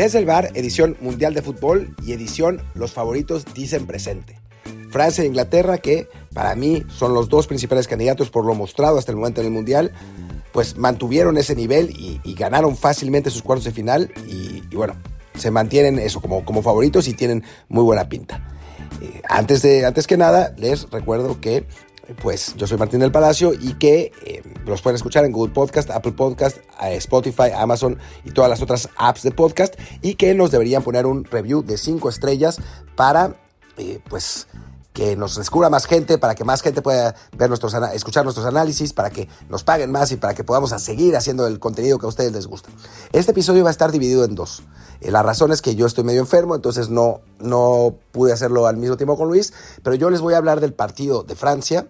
Desde el bar, edición Mundial de Fútbol y edición Los favoritos dicen presente. Francia e Inglaterra, que para mí son los dos principales candidatos por lo mostrado hasta el momento en el Mundial, pues mantuvieron ese nivel y, ganaron fácilmente sus cuartos de final y, bueno, se mantienen eso como, como favoritos y tienen muy buena pinta. Eh, antes, de, antes que nada, les recuerdo que pues yo soy Martín del Palacio y que eh, los pueden escuchar en Google Podcast, Apple Podcast, eh, Spotify, Amazon y todas las otras apps de podcast y que nos deberían poner un review de 5 estrellas para pues que nos descubra más gente, para que más gente pueda ver nuestros, escuchar nuestros análisis, para que nos paguen más y para que podamos seguir haciendo el contenido que a ustedes les gusta. Este episodio va a estar dividido en dos. Eh, la razón es que yo estoy medio enfermo, entonces no, no pude hacerlo al mismo tiempo con Luis, pero yo les voy a hablar del partido de Francia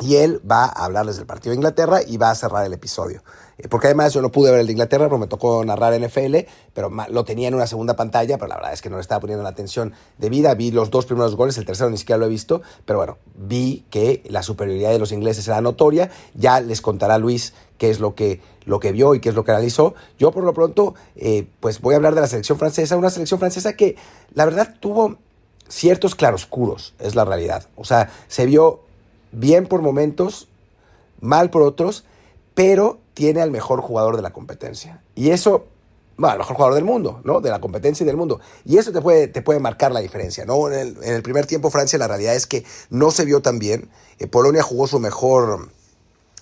y él va a hablarles del partido de Inglaterra y va a cerrar el episodio. Eh, porque además yo no pude ver el de Inglaterra, porque me tocó narrar NFL, pero lo tenía en una segunda pantalla, pero la verdad es que no le estaba poniendo la atención debida. Vi los dos primeros goles, el tercero ni siquiera lo he visto, pero bueno, vi que la superioridad de los ingleses era notoria. Ya les contará Luis qué es lo que, lo que vio y qué es lo que analizó. Yo por lo pronto, eh, pues voy a hablar de la selección francesa, una selección francesa que la verdad tuvo ciertos claroscuros, es la realidad. O sea, se vio bien por momentos, mal por otros, pero tiene al mejor jugador de la competencia. Y eso, bueno, el mejor jugador del mundo, ¿no? De la competencia y del mundo. Y eso te puede, te puede marcar la diferencia, ¿no? En el, primer tiempo Francia la realidad es que no se vio tan bien. Eh, Polonia jugó su mejor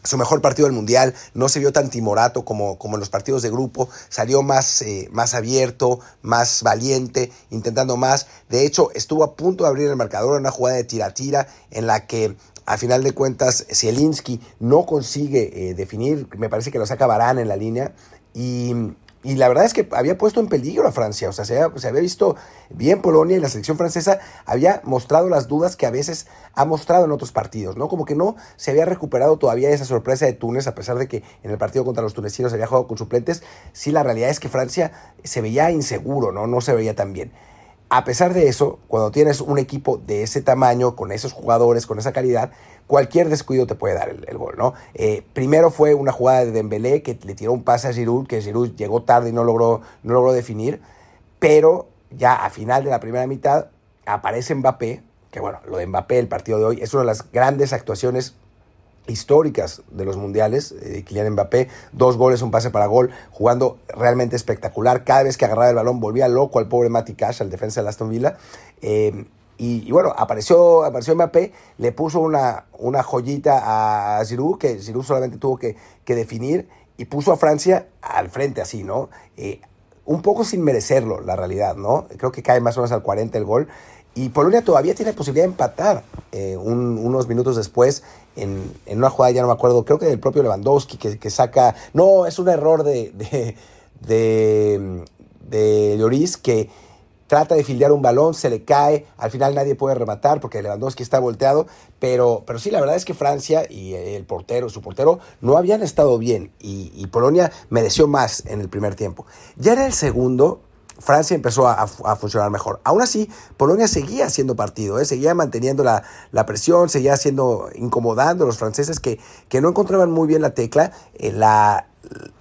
su mejor partido del Mundial, no se vio tan timorato como, como en los partidos de grupo, salió más, eh, más abierto, más valiente, intentando más. De hecho, estuvo a punto de abrir el marcador en una jugada de tira-tira en la que a final de cuentas, Zielinski no consigue eh, definir, me parece que lo saca Barán en la línea y, la verdad es que había puesto en peligro a Francia, o sea, se había, visto bien Polonia y la selección francesa había mostrado las dudas que a veces ha mostrado en otros partidos, ¿no? Como que no se había recuperado todavía esa sorpresa de Túnez, a pesar de que en el partido contra los tunecinos había jugado con suplentes, sí la realidad es que Francia se veía inseguro, ¿no? No se veía tan bien. A pesar de eso, cuando tienes un equipo de ese tamaño, con esos jugadores, con esa calidad, cualquier descuido te puede dar el, gol, ¿no? Eh, primero fue una jugada de Dembélé que le tiró un pase a Giroud, que Giroud llegó tarde y no logró, no logró definir, pero ya a final de la primera mitad aparece Mbappé, que bueno, lo de Mbappé, el partido de hoy, es una de las grandes actuaciones históricas de los mundiales, eh, Kylian Mbappé, dos goles, un pase para gol, jugando realmente espectacular, cada vez que agarraba el balón volvía loco al pobre Mati Cash, al defensa de Aston Villa, eh, y, bueno, apareció, apareció Mbappé, le puso una, una joyita a Giroud, que Giroud solamente tuvo que, definir, y puso a Francia al frente así, ¿no? Eh, un poco sin merecerlo, la realidad, ¿no? Creo que cae más o menos al 40 el gol, y Polonia todavía tiene posibilidad de empatar eh, unos minutos después en, una jugada, ya no me acuerdo, creo que del propio Lewandowski que, saca... No, es un error de, de, de, de Lloris que trata de fildear un balón, se le cae, al final nadie puede rematar porque Lewandowski está volteado, pero, pero sí, la verdad es que Francia y el portero, su portero, no habían estado bien y, y Polonia mereció más en el primer tiempo. Ya en el segundo, Francia empezó a, funcionar mejor. Aún así, Polonia seguía haciendo partido, ¿eh? seguía manteniendo la, presión, seguía haciendo, incomodando a los franceses que, que no encontraban muy bien la tecla. Eh, la,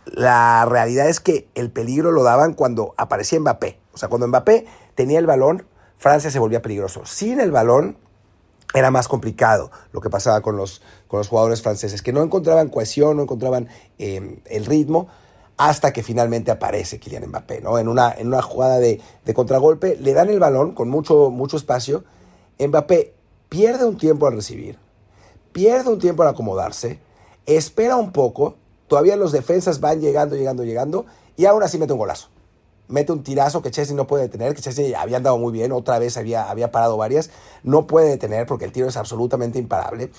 la realidad es que el peligro lo daban cuando aparecía Mbappé. O sea, cuando Mbappé tenía el balón, Francia se volvía peligroso. Sin el balón, era más complicado lo que pasaba con los, con los jugadores franceses, que no encontraban cohesión, no encontraban eh, el ritmo hasta que finalmente aparece Kylian Mbappé, ¿no? En una, en una jugada de, contragolpe, le dan el balón con mucho, mucho espacio. Mbappé pierde un tiempo al recibir, pierde un tiempo al acomodarse, espera un poco, todavía los defensas van llegando, llegando, llegando, y ahora sí mete un golazo. Mete un tirazo que Chelsea no puede detener, que Chelsea había andado muy bien, otra vez había, había parado varias, no puede detener porque el tiro es absolutamente imparable.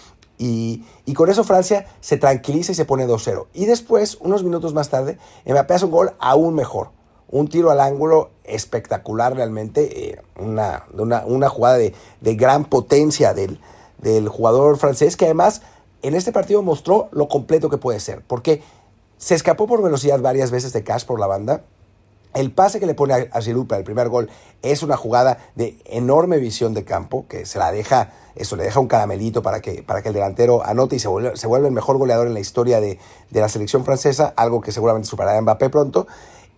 Y, con eso Francia se tranquiliza y se pone 2-0. Y después, unos minutos más tarde, Mbappé hace un gol aún mejor. Un tiro al ángulo espectacular realmente. Eh, una, una, jugada de, gran potencia del, del jugador francés que además en este partido mostró lo completo que puede ser. Porque se escapó por velocidad varias veces de Cash por la banda el pase que le pone a, Giroud para el primer gol es una jugada de enorme visión de campo, que se la deja, eso le deja un caramelito para que, para que el delantero anote y se vuelve, el mejor goleador en la historia de, la selección francesa, algo que seguramente superará a Mbappé pronto.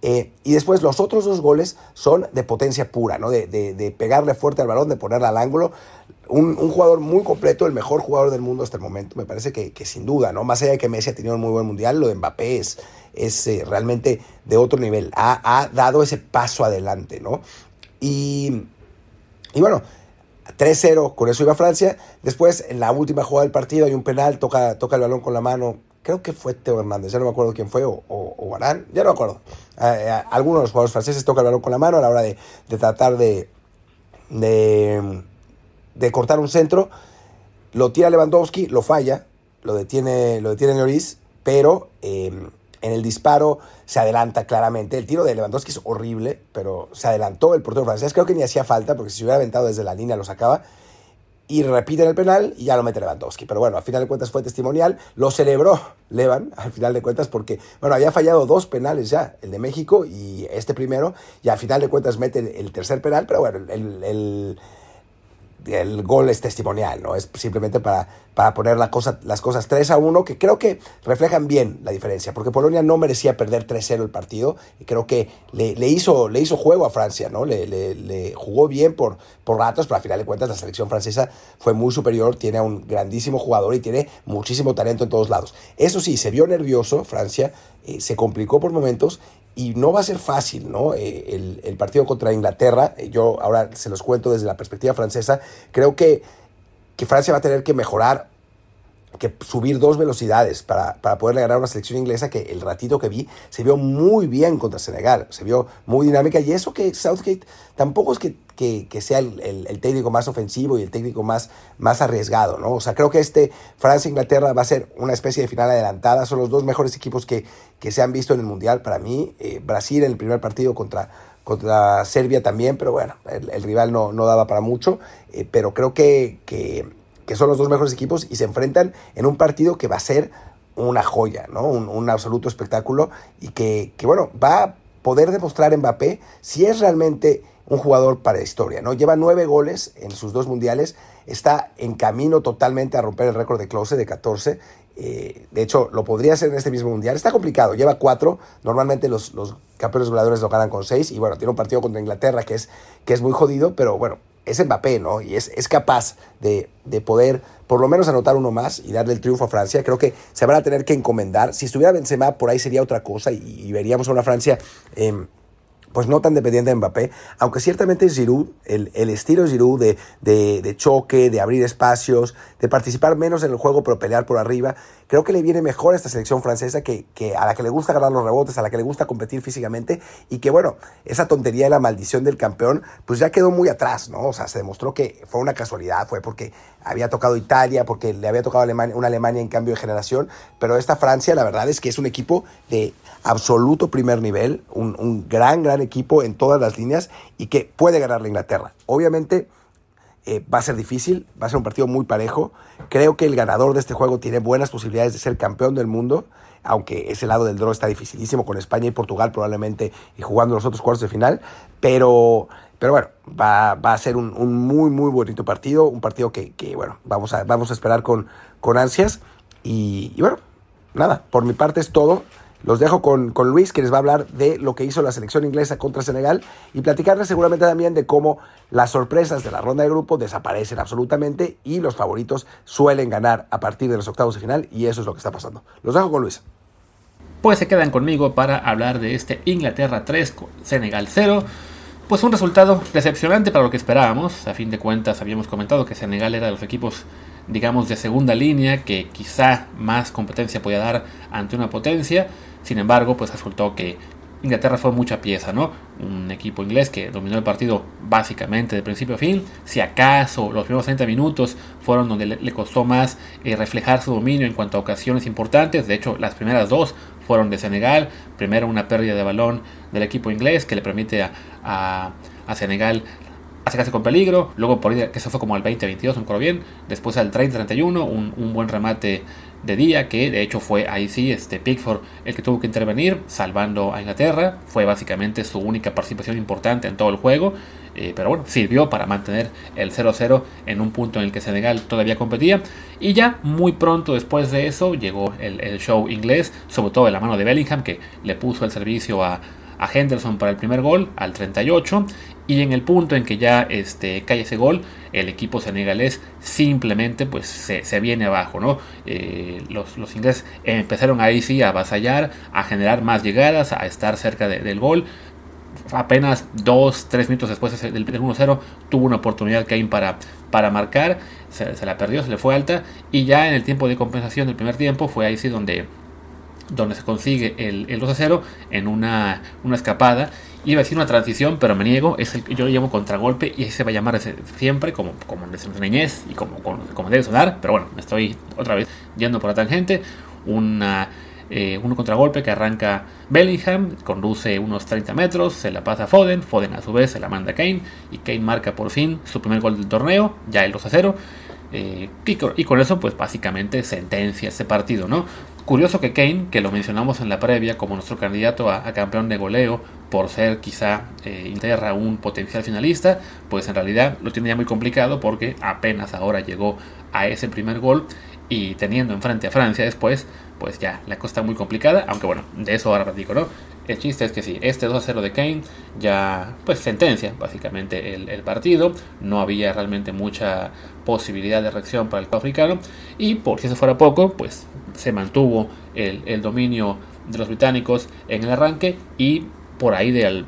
Eh, y después los otros dos goles son de potencia pura, ¿no? De, pegarle fuerte al balón, de ponerle al ángulo. Un, jugador muy completo, el mejor jugador del mundo hasta el momento. Me parece que, sin duda, ¿no? Más allá de que Messi ha tenido un muy buen mundial, lo de Mbappé es, es eh, realmente de otro nivel. Ha, ha, dado ese paso adelante, ¿no? Y, y bueno, 3-0, con eso iba Francia. Después, en la última jugada del partido, hay un penal, toca, toca el balón con la mano. Creo que fue Teo Hernández, ya no me acuerdo quién fue, o, o, ya no me acuerdo. algunos de los jugadores franceses toca el balón con la mano a la hora de, tratar de, de, cortar un centro. Lo tira Lewandowski, lo falla, lo detiene, lo detiene Lloris, pero eh, en el disparo se adelanta claramente. El tiro de Lewandowski es horrible, pero se adelantó el portero francés. Creo que ni hacía falta, porque si hubiera aventado desde la línea lo sacaba. Y repiten el penal y ya lo mete Lewandowski. Pero bueno, al final de cuentas fue testimonial. Lo celebró Levan, al final de cuentas, porque, bueno, había fallado dos penales ya, el de México y este primero. Y al final de cuentas mete el tercer penal, pero bueno, el gol es testimonial, ¿no? Es simplemente para, para poner la cosa, las cosas 3 a 1, que creo que reflejan bien la diferencia, porque Polonia no merecía perder 3-0 el partido, y creo que le, hizo, le hizo juego a Francia, ¿no? Le, le, jugó bien por, por ratos, pero al final de cuentas la selección francesa fue muy superior, tiene a un grandísimo jugador y tiene muchísimo talento en todos lados. Eso sí, se vio nervioso Francia, eh, se complicó por momentos y no va a ser fácil, ¿no? Eh, el, partido contra Inglaterra, eh, yo ahora se los cuento desde la perspectiva francesa, creo que, que Francia va a tener que mejorar que subir dos velocidades para, para poderle ganar una selección inglesa que el ratito que vi se vio muy bien contra Senegal, se vio muy dinámica. Y eso que Southgate tampoco es que, que, sea el, el, técnico más ofensivo y el técnico más, más arriesgado, ¿no? O sea, creo que este Francia-Inglaterra va a ser una especie de final adelantada, son los dos mejores equipos que, que se han visto en el Mundial para mí, eh, Brasil en el primer partido contra, contra Serbia también, pero bueno, el, rival no, no, daba para mucho, eh, pero creo que, que que son los dos mejores equipos y se enfrentan en un partido que va a ser una joya, ¿no? Un, absoluto espectáculo y que, bueno, va a poder demostrar Mbappé si es realmente un jugador para la historia, ¿no? Lleva nueve goles en sus dos mundiales, está en camino totalmente a romper el récord de Close de 14. Eh, de hecho, lo podría hacer en este mismo mundial. Está complicado, lleva cuatro. Normalmente los, los campeones goleadores lo ganan con seis. Y bueno, tiene un partido contra Inglaterra que es, que es muy jodido, pero bueno, es Mbappé, ¿no? Y es, es capaz de, poder por lo menos anotar uno más y darle el triunfo a Francia. Creo que se van a tener que encomendar. Si estuviera Benzema, por ahí sería otra cosa y, veríamos a una Francia... Em, pues no tan dependiente de Mbappé, aunque ciertamente Giroud, el, el estilo Giroud de, de, de, choque, de abrir espacios, de participar menos en el juego pero pelear por arriba, creo que le viene mejor a esta selección francesa que, a la que le gusta ganar los rebotes, a la que le gusta competir físicamente y que bueno, esa tontería de la maldición del campeón pues ya quedó muy atrás, ¿no? O sea, se demostró que fue una casualidad, fue porque había tocado Italia, porque le había tocado una Alemania en cambio de generación, pero esta Francia la verdad es que es un equipo de absoluto primer nivel, un, un gran, gran equipo en todas las líneas y que puede ganar la Inglaterra. Obviamente eh, va a ser difícil, va a ser un partido muy parejo. Creo que el ganador de este juego tiene buenas posibilidades de ser campeón del mundo, aunque ese lado del draw está dificilísimo con España y Portugal probablemente y jugando los otros cuartos de final. Pero, pero bueno, va, a ser un, muy, muy bonito partido, un partido que, bueno, vamos a, vamos a esperar con, con ansias. y bueno, nada, por mi parte es todo. Los dejo con, con, Luis, que les va a hablar de lo que hizo la selección inglesa contra Senegal y platicarles seguramente también de cómo las sorpresas de la ronda de grupo desaparecen absolutamente y los favoritos suelen ganar a partir de los octavos de final y eso es lo que está pasando. Los dejo con Luis. Pues se quedan conmigo para hablar de este Inglaterra 3, Senegal 0. Pues un resultado decepcionante para lo que esperábamos. A fin de cuentas habíamos comentado que Senegal era de los equipos digamos de segunda línea que quizá más competencia podía dar ante una potencia sin embargo, pues resultó que Inglaterra fue mucha pieza, ¿no? Un equipo inglés que dominó el partido básicamente de principio a fin. Si acaso los primeros 30 minutos fueron donde le, costó más eh, reflejar su dominio en cuanto a ocasiones importantes. De hecho, las primeras dos fueron de Senegal. Primero una pérdida de balón del equipo inglés que le permite a, a, Senegal acercarse con peligro. Luego por ahí, que eso fue como al 20-22, un bien. Después al 30-31, un, un buen remate de día, que de hecho fue ahí sí este Pickford el que tuvo que intervenir, salvando a Inglaterra. Fue básicamente su única participación importante en todo el juego, eh, pero bueno, sirvió para mantener el 0-0 en un punto en el que Senegal todavía competía. Y ya muy pronto después de eso llegó el, show inglés, sobre todo de la mano de Bellingham, que le puso el servicio a, a Henderson para el primer gol al 38 y en el punto en que ya este, cae ese gol, el equipo senegalés simplemente pues se, viene abajo, ¿no? Eh, los, los, ingleses empezaron ahí sí a avasallar, a generar más llegadas, a estar cerca del gol. Apenas 2-3 minutos después del, 1-0 tuvo una oportunidad Kane para, para marcar, se, se, la perdió, se le fue alta y ya en el tiempo de compensación del primer tiempo fue ahí sí donde, donde se consigue el, el 2-0 en una, una escapada Iba a decir una transición, pero me niego. Es el, yo lo llamo contragolpe y se va a llamar siempre, como, como en nuestra niñez y como, como, debe sonar. Pero bueno, me estoy otra vez yendo por la tangente. Una, eh, un contragolpe que arranca Bellingham, conduce unos 30 metros, se la pasa a Foden. Foden a su vez se la manda a Kane y Kane marca por fin su primer gol del torneo, ya el 2 a 0. Eh, y, con, eso, pues básicamente sentencia ese partido, ¿no? Curioso que Kane, que lo mencionamos en la previa como nuestro candidato a, campeón de goleo, por ser quizá eh, Interra un potencial finalista, pues en realidad lo tiene ya muy complicado porque apenas ahora llegó a ese primer gol y teniendo enfrente a Francia después, pues ya la cosa está muy complicada, aunque bueno, de eso ahora platico, ¿no? El chiste es que sí, este 2 a 0 de Kane ya pues sentencia básicamente el, partido, no había realmente mucha posibilidad de reacción para el africano y por si eso fuera poco, pues se mantuvo el, dominio de los británicos en el arranque y por ahí del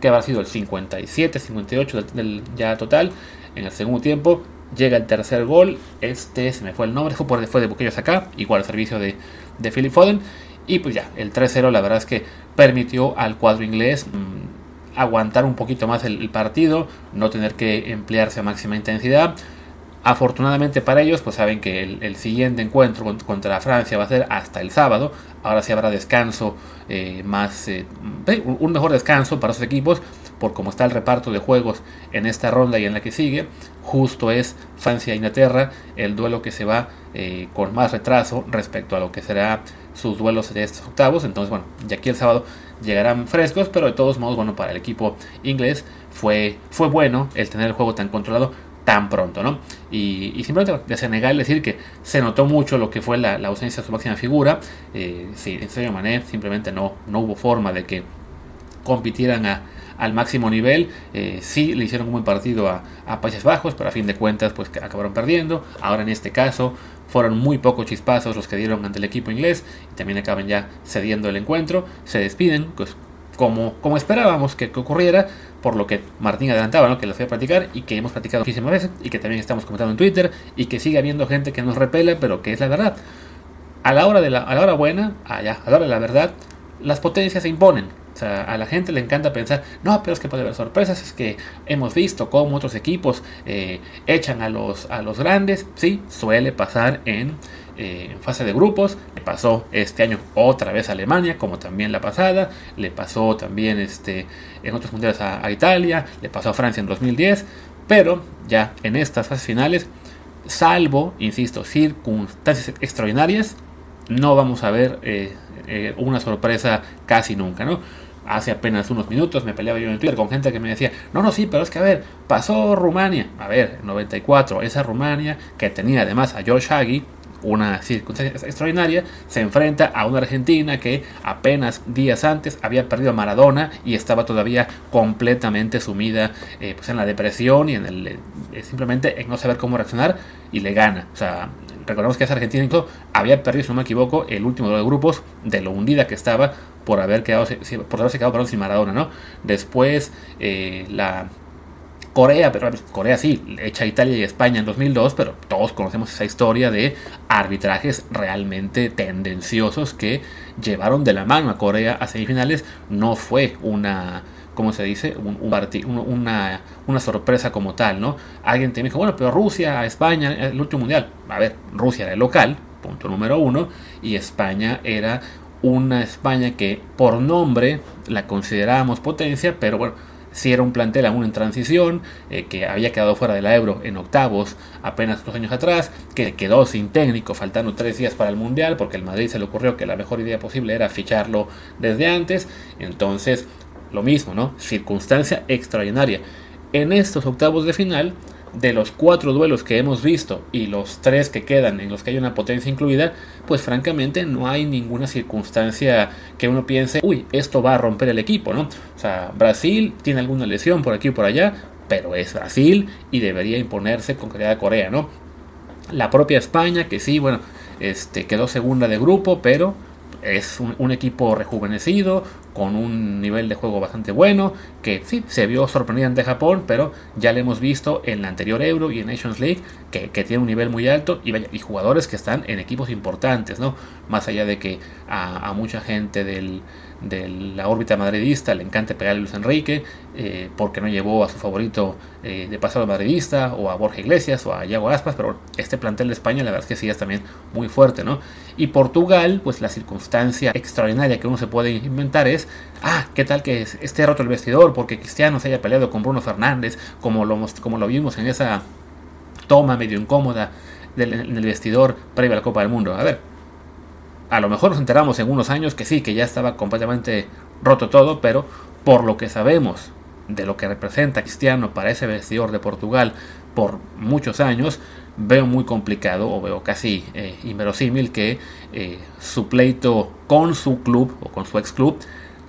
que habrá sido el 57, 58 del, ya total, en el segundo tiempo llega el tercer gol, este se me fue el nombre, fue, por, fue de Buquillos acá, igual al servicio de, de Philip Foden y pues ya, el 3-0 la verdad es que permitió al cuadro inglés mm, aguantar un poquito más el, partido, no tener que emplearse a máxima intensidad. Afortunadamente para ellos, pues saben que el, siguiente encuentro contra Francia va a ser hasta el sábado. Ahora sí habrá descanso, eh, más eh, un mejor descanso para esos equipos, por cómo está el reparto de juegos en esta ronda y en la que sigue. Justo es Francia-Inglaterra, el duelo que se va eh, con más retraso respecto a lo que será sus duelos de estos octavos. Entonces, bueno, ya aquí el sábado llegarán frescos, pero de todos modos, bueno, para el equipo inglés fue, fue bueno el tener el juego tan controlado tan pronto, ¿no? Y, simplemente de Senegal decir que se notó mucho lo que fue la, ausencia de su máxima figura. Eh, sí, en serio, Mané simplemente no, no hubo forma de que compitieran a, al máximo nivel. Eh, sí le hicieron un buen partido a, a, Países Bajos, pero a fin de cuentas pues acabaron perdiendo. Ahora en este caso fueron muy pocos chispazos los que dieron ante el equipo inglés y también acaban ya cediendo el encuentro. Se despiden, pues como, como esperábamos que, ocurriera, por lo que Martín adelantaba, ¿no? que lo fue a practicar y que hemos practicado muchísimas veces y que también estamos comentando en Twitter y que sigue habiendo gente que nos repele, pero que es la verdad. A la hora, de la, a la hora buena, allá, a la hora de la verdad, las potencias se imponen. O sea, a la gente le encanta pensar, no, pero es que puede haber sorpresas, es que hemos visto cómo otros equipos eh, echan a los, a los grandes, sí, suele pasar en, eh, en fase de grupos, le pasó este año otra vez a Alemania, como también la pasada, le pasó también este, en otros mundiales a, Italia, le pasó a Francia en 2010, pero ya en estas fases finales, salvo, insisto, circunstancias extraordinarias, no vamos a ver eh, una sorpresa casi nunca, ¿no? hace apenas unos minutos me peleaba yo en Twitter con gente que me decía, no, no, sí, pero es que a ver, pasó Rumania. A ver, 94, esa Rumania que tenía además a Josh Hagi, una circunstancia extraordinaria, se enfrenta a una Argentina que apenas días antes había perdido a Maradona y estaba todavía completamente sumida eh, pues en la depresión y en el eh, simplemente en no saber cómo reaccionar y le gana. O sea, recordemos que esa Argentina incluso había perdido, si no me equivoco, el último de los grupos de lo hundida que estaba por haber quedado, por haberse quedado sin Maradona, ¿no? Después eh, la Corea, pero Corea sí, hecha Italia y España en 2002, pero todos conocemos esa historia de arbitrajes realmente tendenciosos que llevaron de la mano a Corea a semifinales. No fue una, ¿cómo se dice? Un, una, una, sorpresa como tal, ¿no? Alguien te dijo, bueno, pero Rusia, España, el último mundial. A ver, Rusia era el local, punto número uno, y España era una España que por nombre la considerábamos potencia, pero bueno, si era un plantel aún en transición, eh, que había quedado fuera de la Euro en octavos apenas dos años atrás, que quedó sin técnico faltando tres días para el Mundial, porque el Madrid se le ocurrió que la mejor idea posible era ficharlo desde antes, entonces lo mismo, ¿no? Circunstancia extraordinaria. En estos octavos de final de los cuatro duelos que hemos visto y los tres que quedan en los que hay una potencia incluida, pues francamente no hay ninguna circunstancia que uno piense, uy, esto va a romper el equipo, ¿no? O sea, Brasil tiene alguna lesión por aquí o por allá, pero es Brasil y debería imponerse con Corea, ¿no? La propia España, que sí, bueno, este, quedó segunda de grupo, pero es un, equipo rejuvenecido, con un nivel de juego bastante bueno, que sí, se vio sorprendente ante Japón, pero ya lo hemos visto en la anterior Euro y en Nations League, que, tiene un nivel muy alto y, jugadores que están en equipos importantes, ¿no? Más allá de que a mucha gente del, de la órbita madridista, le encanta pegarle a Luis Enrique, eh, porque no llevó a su favorito eh, de pasado madridista, o a Borja Iglesias, o a Iago Aspas, pero este plantel de España la verdad es que sí es también muy fuerte, ¿no? Y Portugal, pues la circunstancia extraordinaria que uno se puede inventar es, ah, ¿qué tal que esté roto el vestidor porque Cristiano se haya peleado con Bruno Fernández, como lo, como lo vimos en esa toma medio incómoda del, en el vestidor previo a la Copa del Mundo? A ver, a lo mejor nos enteramos en unos años que sí, que ya estaba completamente roto todo, pero por lo que sabemos de lo que representa Cristiano para ese vestidor de Portugal por muchos años, veo muy complicado o veo casi eh, inverosímil que eh, su pleito con su club o con su ex club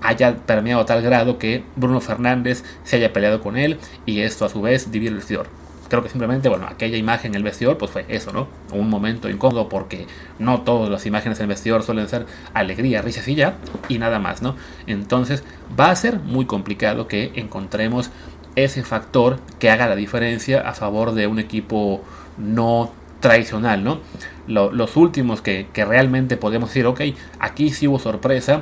haya permeado a tal grado que Bruno Fernández se haya peleado con él y esto a su vez divide el vestidor creo que simplemente, bueno, aquella imagen en el vestidor, pues fue eso, ¿no? Un momento incómodo porque no todas las imágenes en el vestidor suelen ser alegría, risas y ya, y nada más, ¿no? Entonces va a ser muy complicado que encontremos ese factor que haga la diferencia a favor de un equipo no tradicional, ¿no? los últimos que, que realmente podemos decir, ok, aquí sí hubo sorpresa,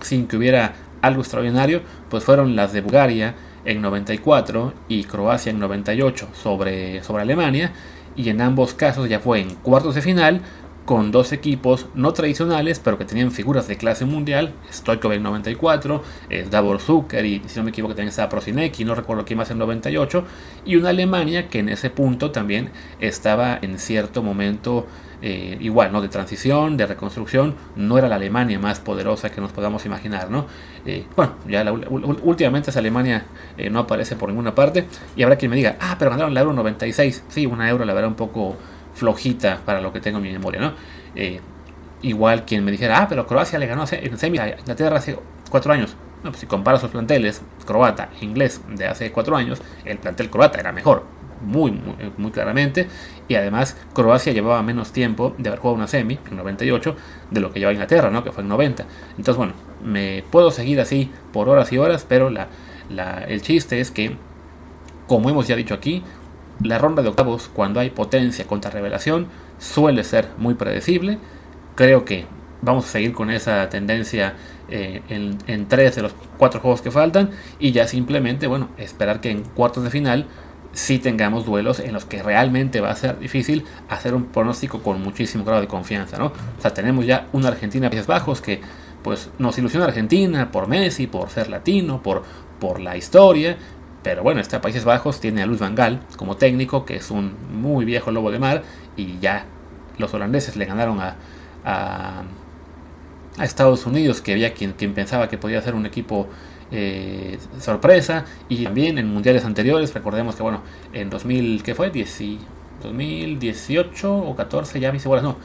sin que hubiera algo extraordinario, pues fueron las de Bulgaria, en 94 y Croacia en 98 sobre, sobre Alemania y en ambos casos ya fue en cuartos de final con dos equipos no tradicionales pero que tenían figuras de clase mundial, Stoikov en 94, eh, Davor Zucker y si no me equivoco también estaba Prosinecki, no recuerdo quién más en 98 y una Alemania que en ese punto también estaba en cierto momento eh, igual, ¿no? De transición, de reconstrucción, no era la Alemania más poderosa que nos podamos imaginar, ¿no? Eh, bueno, ya últimamente esa Alemania eh, no aparece por ninguna parte y habrá quien me diga, ah, pero ganaron la Euro 96, sí, una Euro la verdad un poco flojita para lo que tengo en mi memoria, ¿no? igual quien me dijera, ah, pero Croacia le ganó en semi a Inglaterra hace cuatro años. No, pues si compara sus planteles, croata inglés de hace cuatro años, el plantel croata era mejor, muy, muy, claramente. Y además Croacia llevaba menos tiempo de haber jugado una semi, en 98, de lo que lleva Inglaterra, ¿no? que fue en 90. Entonces, bueno, me puedo seguir así por horas y horas, pero la, el chiste es que, como hemos ya dicho aquí, la ronda de octavos, cuando hay potencia contra revelación, suele ser muy predecible. Creo que vamos a seguir con esa tendencia eh, en, tres de los cuatro juegos que faltan y ya simplemente, bueno, esperar que en cuartos de final si tengamos duelos en los que realmente va a ser difícil hacer un pronóstico con muchísimo grado de confianza, ¿no? O sea, tenemos ya una Argentina Países Bajos que pues nos ilusiona Argentina por Messi, por ser latino, por, por la historia, pero bueno, este Países Bajos tiene a Luis Van Gaal como técnico, que es un muy viejo lobo de mar, y ya los holandeses le ganaron a, a, Estados Unidos, que había quien, quien pensaba que podía ser un equipo eh, sorpresa y también en mundiales anteriores recordemos que bueno en 2000 ¿qué fue? 2018 o 14 ya mis iguales no.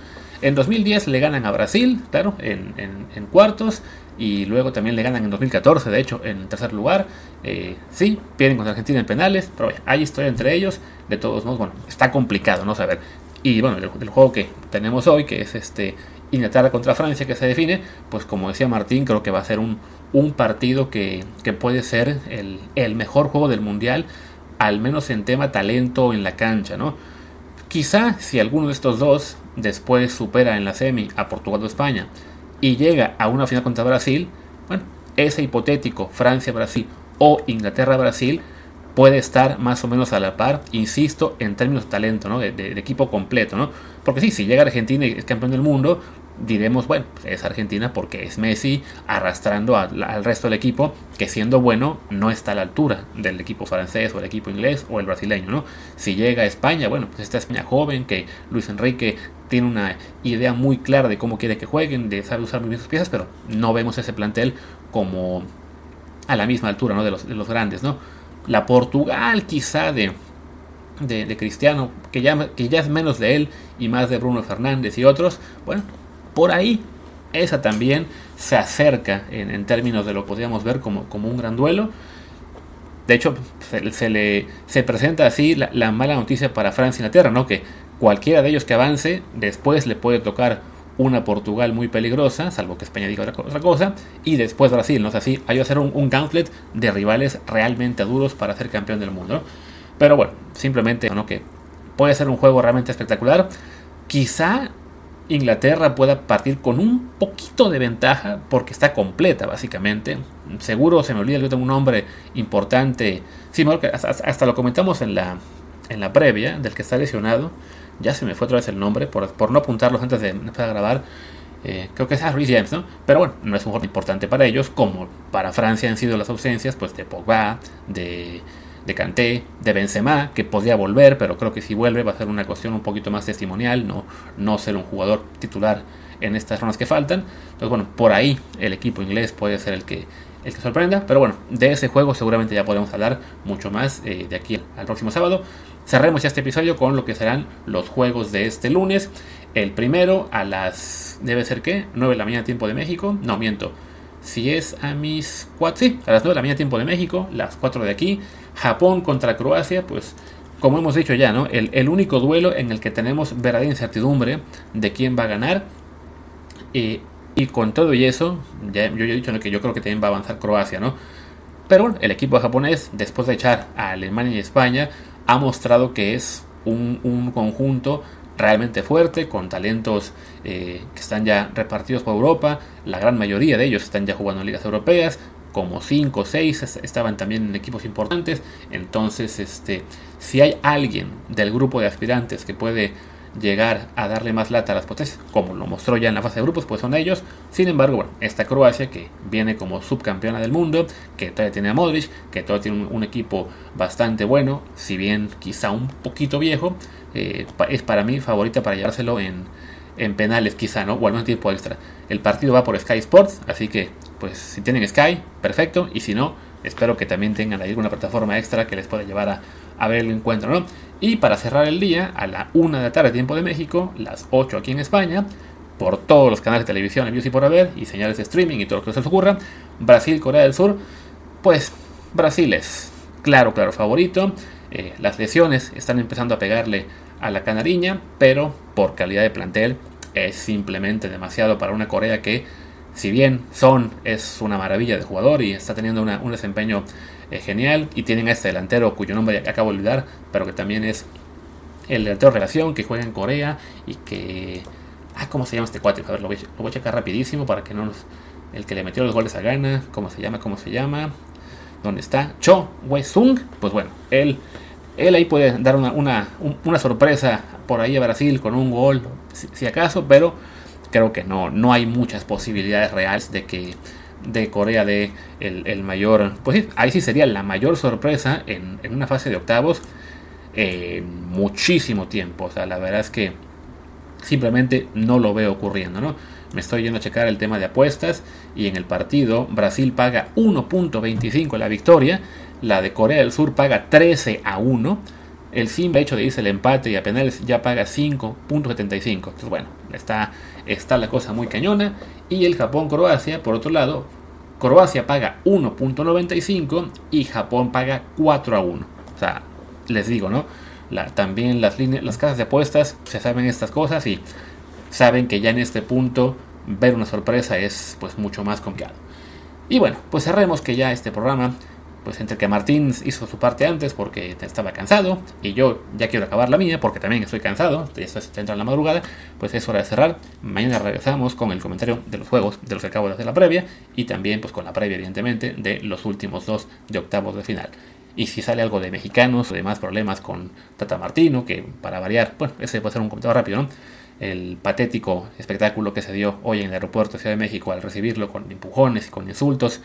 En 2010 le ganan a Brasil claro en, cuartos y luego también le ganan en 2014 de hecho en tercer lugar. Eh, sí pierden contra Argentina en penales pero hay historia entre ellos. De todos modos bueno está complicado no saber. Y bueno el, el juego que tenemos hoy que es este Inglaterra contra Francia que se define, pues como decía Martín, creo que va a ser un, un partido que, puede ser el, mejor juego del Mundial, al menos en tema talento en la cancha, ¿no? Quizá si alguno de estos dos después supera en la semi a Portugal o España y llega a una final contra Brasil, bueno, ese hipotético Francia-Brasil o Inglaterra-Brasil puede estar más o menos a la par, insisto, en términos de talento, ¿no? de, de equipo completo, ¿no? Porque sí, si llega Argentina y es campeón del mundo, diremos, bueno, pues es Argentina porque es Messi arrastrando al, resto del equipo que siendo bueno no está a la altura del equipo francés o el equipo inglés o el brasileño, ¿no? Si llega a España, bueno, pues esta España joven que Luis Enrique tiene una idea muy clara de cómo quiere que jueguen, de sabe usar muy bien sus piezas, pero no vemos ese plantel como a la misma altura, ¿no? De los, de los grandes, ¿no? La Portugal quizá de, de, Cristiano, que ya, que ya es menos de él y más de Bruno Fernández y otros, bueno, por ahí esa también se acerca en, términos de lo que podríamos ver como, como un gran duelo. De hecho, se, le, se presenta así la, mala noticia para Francia y Inglaterra, ¿no? Que cualquiera de ellos que avance, después le puede tocar una Portugal muy peligrosa, salvo que España diga otra cosa, y después Brasil, ¿no? O sea, hay que hacer un, un, gauntlet de rivales realmente duros para ser campeón del mundo, Pero bueno, simplemente, ¿no? Que puede ser un juego realmente espectacular. Quizá Inglaterra pueda partir con un poquito de ventaja porque está completa básicamente. Seguro se me olvida, yo tengo un nombre importante. Sí, hasta, hasta, lo comentamos en la, en la previa del que está lesionado. Ya se me fue otra vez el nombre por, por no apuntarlos antes de grabar. Eh, creo que es Harry James, ¿no? Pero bueno, no es un juego importante para ellos, como para Francia han sido las ausencias pues de Pogba, de de Kanté, de Benzema, que podría volver, pero creo que si vuelve va a ser una cuestión un poquito más testimonial, no, no ser un jugador titular en estas rondas que faltan. Entonces, bueno, por ahí el equipo inglés puede ser el que, el que sorprenda, pero bueno, de ese juego seguramente ya podemos hablar mucho más eh, de aquí al próximo sábado. Cerremos ya este episodio con lo que serán los juegos de este lunes. El primero a las, debe ser que, 9 de la mañana tiempo de México, no miento, si es a mis 4, sí, a las 9 de la mañana tiempo de México, las 4 de aquí, Japón contra Croacia, pues como hemos dicho ya, ¿no? El, único duelo en el que tenemos verdadera incertidumbre de quién va a ganar. y con todo y eso, ya, yo he dicho que yo creo que también va a avanzar Croacia, ¿no? Pero bueno, el equipo japonés, después de echar a Alemania y España, ha mostrado que es un, un conjunto realmente fuerte, con talentos eh, que están ya repartidos por Europa. La gran mayoría de ellos están ya jugando en ligas europeas, como 5 o 6 estaban también en equipos importantes. Entonces, este, si hay alguien del grupo de aspirantes que puede llegar a darle más lata a las potencias, como lo mostró ya en la fase de grupos, pues son ellos. Sin embargo, bueno, esta Croacia que viene como subcampeona del mundo, que todavía tiene a Modric, que todavía tiene un, equipo bastante bueno, si bien quizá un poquito viejo, eh, es para mí favorita para llevárselo en, en penales quizá, ¿no? O al menos tiempo extra. El partido va por Sky Sports, así que pues si tienen Sky, perfecto, y si no, espero que también tengan ahí alguna plataforma extra que les pueda llevar a, a ver el encuentro, ¿no? Y para cerrar el día, a la 1 de la tarde, tiempo de México, las 8 aquí en España, por todos los canales de televisión, en y por haber, y señales de streaming y todo lo que se ocurra, Brasil, Corea del Sur, pues Brasil es claro, claro favorito. Eh, las lesiones están empezando a pegarle a la canariña, pero por calidad de plantel es simplemente demasiado para una Corea que, si bien Son es una maravilla de jugador y está teniendo un desempeño eh, genial, y tienen a este delantero cuyo nombre acabo de olvidar, pero que también es el delantero de relación que juega en Corea y que. Ah, ¿cómo se llama este cuate? A ver, lo voy, a checar rapidísimo para que no nos. El que le metió los goles a gana, ¿cómo se llama? ¿Cómo se llama? ¿Dónde está? Cho Wesung. Pues bueno, él él ahí puede dar una, sorpresa por ahí a Brasil con un gol, si, acaso, pero creo que no, no hay muchas posibilidades reales de que de Corea de el, mayor, pues ahí sí sería la mayor sorpresa en, una fase de octavos en muchísimo tiempo. O sea, la verdad es que simplemente no lo veo ocurriendo, ¿no? Me estoy yendo a checar el tema de apuestas y en el partido Brasil paga 1.25 la victoria la de Corea del Sur paga 13 a 1. El simple hecho de irse el empate y a penales ya paga 5.75. Entonces, bueno, está, está la cosa muy cañona. Y el Japón-Croacia, por otro lado, Croacia paga 1.95 y Japón paga 4 a 1. O sea, les digo, ¿no? también las, líneas, las casas de apuestas se saben estas cosas y saben que ya en este punto ver una sorpresa es pues mucho más complicado. Y bueno, pues cerremos que ya este programa pues entre que Martín hizo su parte antes porque estaba cansado y yo ya quiero acabar la mía porque también estoy cansado, ya está entrando en la madrugada, pues es hora de cerrar. Mañana regresamos con el comentario de los juegos de los que acabo de hacer la previa y también pues con la previa evidentemente de los últimos dos de octavos de final. Y si sale algo de mexicanos o de más problemas con Tata Martino, que para variar, bueno, ese puede ser un comentario rápido, ¿no? El patético espectáculo que se dio hoy en el aeropuerto de Ciudad de México al recibirlo con empujones y con insultos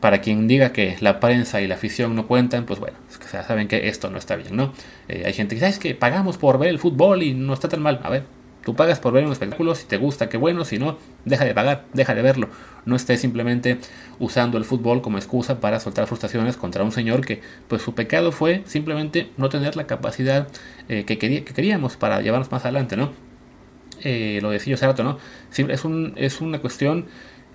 para quien diga que la prensa y la afición no cuentan, pues bueno, saben que esto no está bien, ¿no? Eh, hay gente que dice, es que pagamos por ver el fútbol y no está tan mal. A ver, Tú pagas por ver un espectáculo, si te gusta, qué bueno, si no, deja de pagar, deja de verlo. No estés simplemente usando el fútbol como excusa para soltar frustraciones contra un señor que, pues su pecado fue simplemente no tener la capacidad eh, que, que, queríamos para llevarnos más adelante, ¿no? Eh, lo decía yo hace rato, ¿no? Es, un, es una cuestión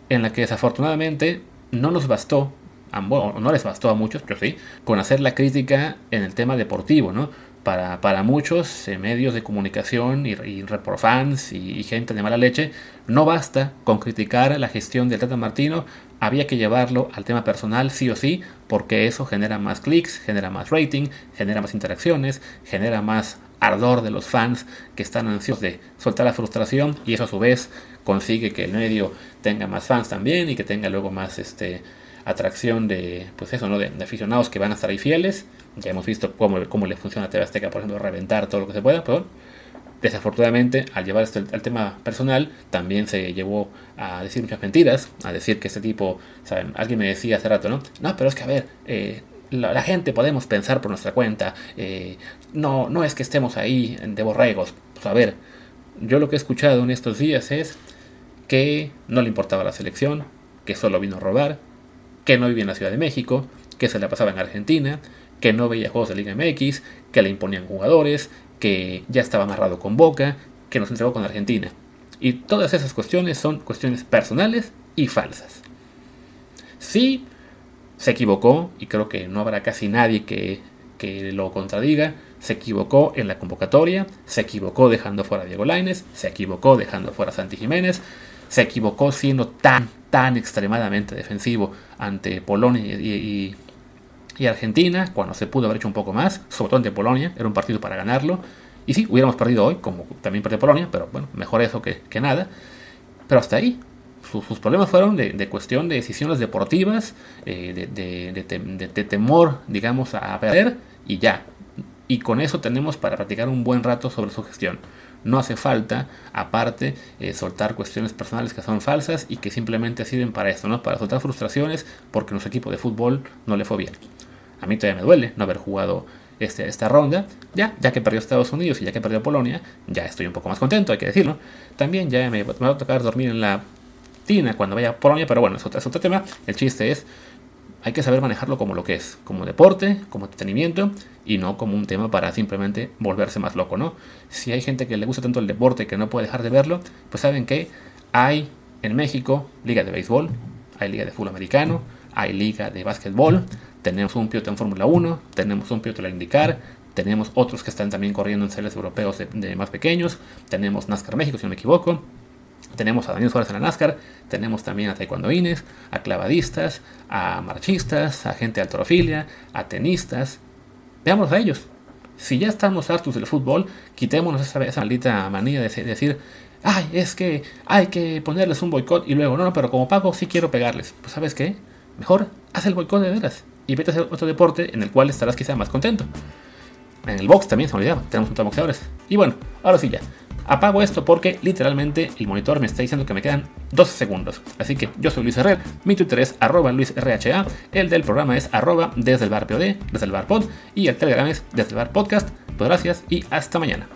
en la que desafortunadamente no nos bastó, bueno, no les bastó a muchos, pero sí, con hacer la crítica en el tema deportivo, ¿no? para, para muchos eh, medios de comunicación y, y fans y, gente de mala leche, no basta con criticar la gestión del Tata Martino, había que llevarlo al tema personal sí o sí, porque eso genera más clics, genera más rating, genera más interacciones, genera más ardor de los fans que están ansiosos de soltar la frustración y eso a su vez consigue que el medio tenga más fans también y que tenga luego más este atracción de pues eso no de aficionados que van a estar ahí fieles ya hemos visto cómo, cómo le funciona a TV Azteca, por ejemplo, reventar todo lo que se pueda, pero desafortunadamente, al llevar esto al tema personal, también se llevó a decir muchas mentiras, a decir que este tipo, ¿saben? Alguien me decía hace rato, ¿no? No, pero es que a ver, eh, la, gente podemos pensar por nuestra cuenta, eh, no, no es que estemos ahí de borregos. Pues a ver, yo lo que he escuchado en estos días es que no le importaba la selección, que solo vino a robar, que no vivía en la Ciudad de México, que se la pasaba en Argentina, que no veía juegos de Liga MX, que le imponían jugadores, que ya estaba amarrado con Boca, que nos entregó con Argentina. Y todas esas cuestiones son cuestiones personales y falsas. Sí, se equivocó, y creo que no habrá casi nadie que, que lo contradiga, se equivocó en la convocatoria, se equivocó dejando fuera a Diego Laines, se equivocó dejando fuera a Santi Jiménez, se equivocó siendo tan, tan extremadamente defensivo ante Polonia y, y Argentina, cuando se pudo haber hecho un poco más, sobre todo ante Polonia, era un partido para ganarlo. Y sí, hubiéramos perdido hoy, como también perdió Polonia, pero bueno, mejor eso que, nada. Pero hasta ahí, sus, problemas fueron de, cuestión de decisiones deportivas, eh, de, temor, digamos, a perder y ya. Y con eso tenemos para practicar un buen rato sobre su gestión. No hace falta, aparte, eh, soltar cuestiones personales que son falsas y que simplemente sirven para esto, ¿no? Para soltar frustraciones porque nuestro equipo de fútbol no le fue bien. A mí todavía me duele no haber jugado este, esta ronda. Ya, ya que perdió Estados Unidos y ya que perdió Polonia, ya estoy un poco más contento, hay que decirlo. También ya me, va a tocar dormir en la cuando vaya a Polonia, pero bueno, es otro, es otro tema. El chiste es, hay que saber manejarlo como lo que es, como deporte, como entretenimiento y no como un tema para simplemente volverse más loco, ¿no? Si hay gente que le gusta tanto el deporte que no puede dejar de verlo, pues saben que hay en México liga de béisbol, hay liga de fútbol americano, hay liga de básquetbol, tenemos un piloto en Fórmula 1, tenemos un piloto en la IndyCar, tenemos otros que están también corriendo en series europeos de, más pequeños, tenemos NASCAR México, si no me equivoco, tenemos a Daniel Suárez en la NASCAR, tenemos también a taekwondoines, a clavadistas, a marchistas, a gente de altrofilia, a tenistas. Veamos a ellos. Si ya estamos hartos del fútbol, quitémonos esa, maldita manía de decir, ay, es que hay que ponerles un boicot y luego, no, no, pero como pago sí quiero pegarles. Pues sabes qué, mejor haz el boicot de veras y vete a hacer otro deporte en el cual estarás quizá más contento. En el box también se me olvidaba, tenemos un boxeadores. Y bueno, ahora sí ya. Apago esto porque literalmente el monitor me está diciendo que me quedan 12 segundos. Así que yo soy Luis Herrer, mi Twitter es arroba luisrha, el del programa es arroba desde el bar POD, desde el bar pod, y el Telegram es desde el bar podcast. Pues gracias y hasta mañana.